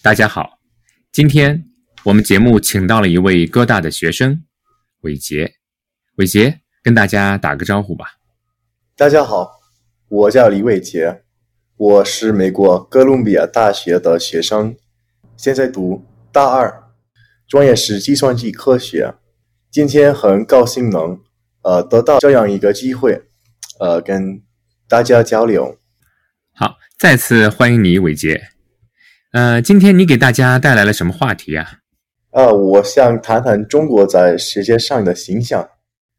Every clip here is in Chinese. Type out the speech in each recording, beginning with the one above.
大家好，今天我们节目请到了一位哥大的学生伟杰，伟杰跟大家打个招呼吧。大家好，我叫李伟杰，我是美国哥伦比亚大学的学生，现在读大二，专业是计算机科学。今天很高兴能呃得到这样一个机会，呃跟大家交流。好，再次欢迎你，伟杰。呃，今天你给大家带来了什么话题呀？呃，我想谈谈中国在世界上的形象。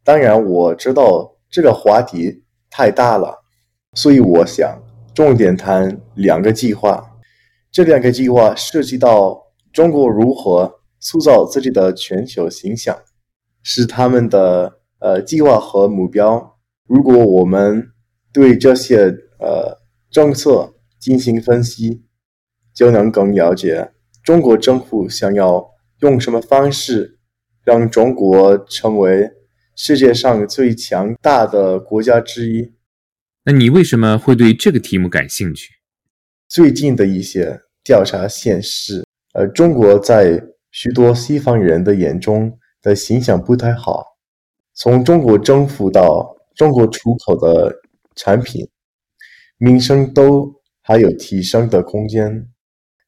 当然，我知道这个话题太大了，所以我想重点谈两个计划。这两个计划涉及到中国如何塑造自己的全球形象，是他们的呃计划和目标。如果我们对这些呃政策进行分析。就能更了解中国政府想要用什么方式让中国成为世界上最强大的国家之一。那你为什么会对这个题目感兴趣？最近的一些调查显示，呃，中国在许多西方人的眼中的形象不太好。从中国政府到中国出口的产品，名声都还有提升的空间。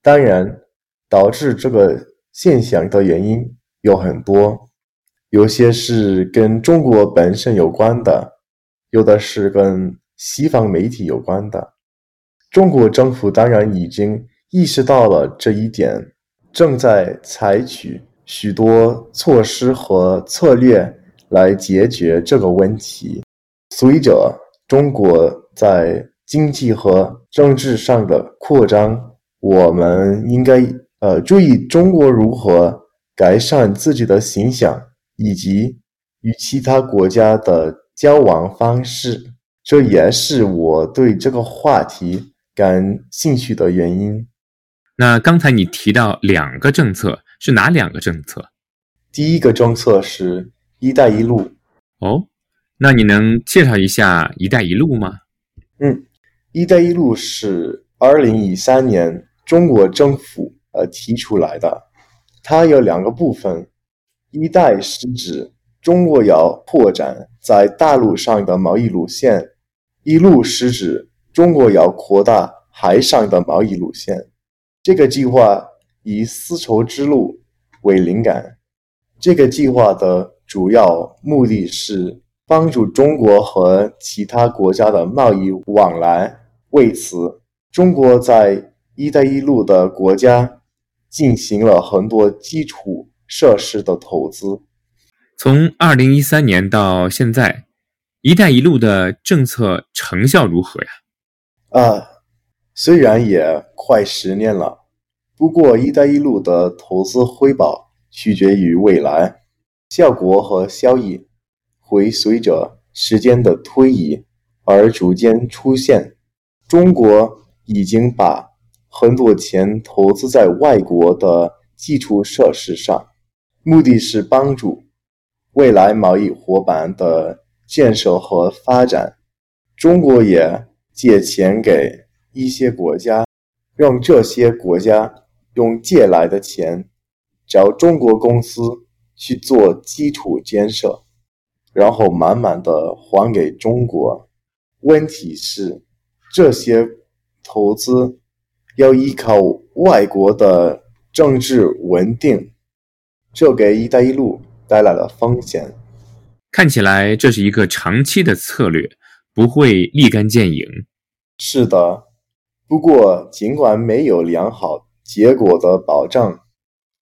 当然，导致这个现象的原因有很多，有些是跟中国本身有关的，有的是跟西方媒体有关的。中国政府当然已经意识到了这一点，正在采取许多措施和策略来解决这个问题。随着中国在经济和政治上的扩张。我们应该呃注意中国如何改善自己的形象，以及与其他国家的交往方式。这也是我对这个话题感兴趣的原因。那刚才你提到两个政策，是哪两个政策？第一个政策是“一带一路”。哦，那你能介绍一下“一带一路”吗？嗯，“一带一路”是二零一三年。中国政府呃提出来的，它有两个部分，一带是指中国要扩展在大陆上的贸易路线，一路是指中国要扩大海上的贸易路线。这个计划以丝绸之路为灵感，这个计划的主要目的是帮助中国和其他国家的贸易往来。为此，中国在“一带一路”的国家进行了很多基础设施的投资。从二零一三年到现在，“一带一路”的政策成效如何呀？啊，虽然也快十年了，不过“一带一路”的投资回报取决于未来，效果和效益会随着时间的推移而逐渐出现。中国已经把很多钱投资在外国的基础设施上，目的是帮助未来贸易伙伴的建设和发展。中国也借钱给一些国家，让这些国家用借来的钱找中国公司去做基础建设，然后慢慢的还给中国。问题是这些投资。要依靠外国的政治稳定，这给“一带一路”带来了风险。看起来这是一个长期的策略，不会立竿见影。是的，不过尽管没有良好结果的保障，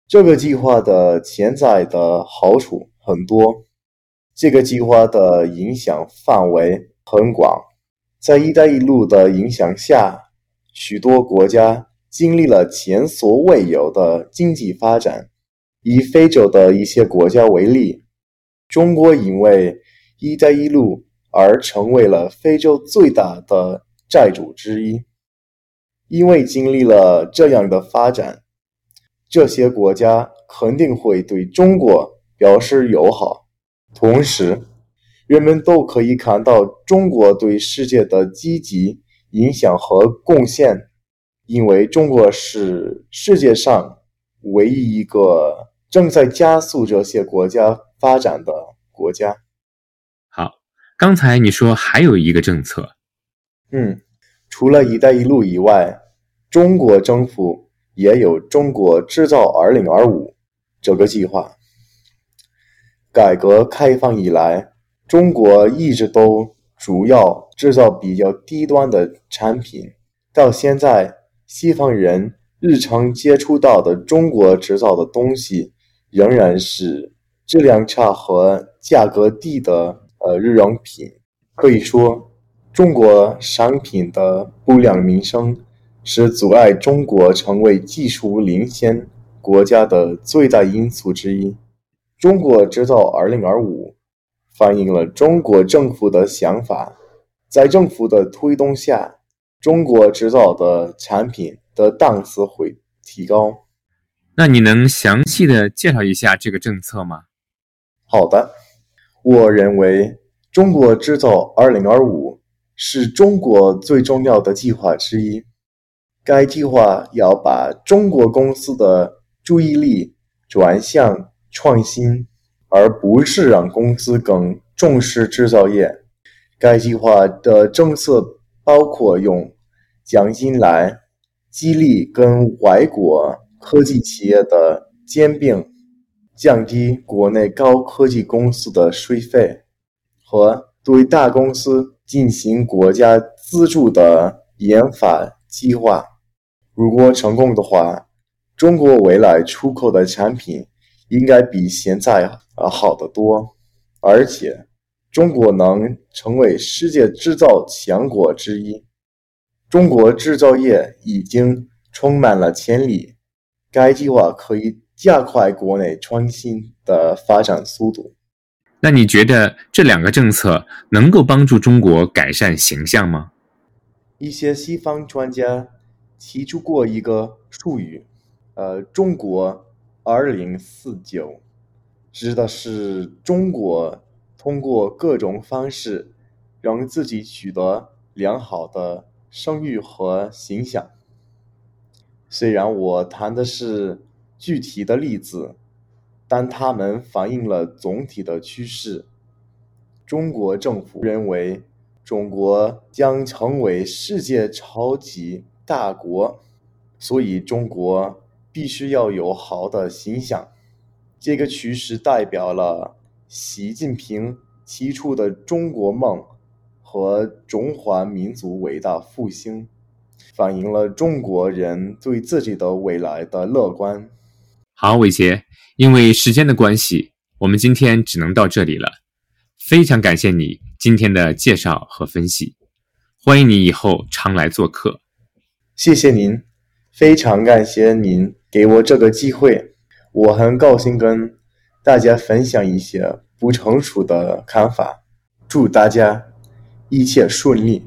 这个计划的潜在的好处很多。这个计划的影响范围很广，在“一带一路”的影响下。许多国家经历了前所未有的经济发展。以非洲的一些国家为例，中国因为“一带一路”而成为了非洲最大的债主之一。因为经历了这样的发展，这些国家肯定会对中国表示友好。同时，人们都可以看到中国对世界的积极。影响和贡献，因为中国是世界上唯一一个正在加速这些国家发展的国家。好，刚才你说还有一个政策，嗯，除了“一带一路”以外，中国政府也有“中国制造 2025” 这个计划。改革开放以来，中国一直都主要制造比较低端的产品，到现在。西方人日常接触到的中国制造的东西，仍然是质量差和价格低的呃日用品。可以说，中国商品的不良名声是阻碍中国成为技术领先国家的最大因素之一。中国制造二零二五反映了中国政府的想法，在政府的推动下。中国制造的产品的档次会提高。那你能详细的介绍一下这个政策吗？好的，我认为中国制造 2025” 是中国最重要的计划之一。该计划要把中国公司的注意力转向创新，而不是让公司更重视制造业。该计划的政策。包括用奖金来激励跟外国科技企业的兼并，降低国内高科技公司的税费，和对大公司进行国家资助的研发计划。如果成功的话，中国未来出口的产品应该比现在呃好得多，而且。中国能成为世界制造强国之一。中国制造业已经充满了潜力，该计划可以加快国内创新的发展速度。那你觉得这两个政策能够帮助中国改善形象吗？一些西方专家提出过一个术语，呃，中国二零四九，指的是中国。通过各种方式，让自己取得良好的声誉和形象。虽然我谈的是具体的例子，但它们反映了总体的趋势。中国政府认为，中国将成为世界超级大国，所以中国必须要有好的形象。这个趋势代表了。习近平提出的中国梦和中华民族伟大复兴，反映了中国人对自己的未来的乐观。好，伟杰，因为时间的关系，我们今天只能到这里了。非常感谢你今天的介绍和分析，欢迎你以后常来做客。谢谢您，非常感谢您给我这个机会，我很高兴跟。大家分享一些不成熟的看法，祝大家一切顺利。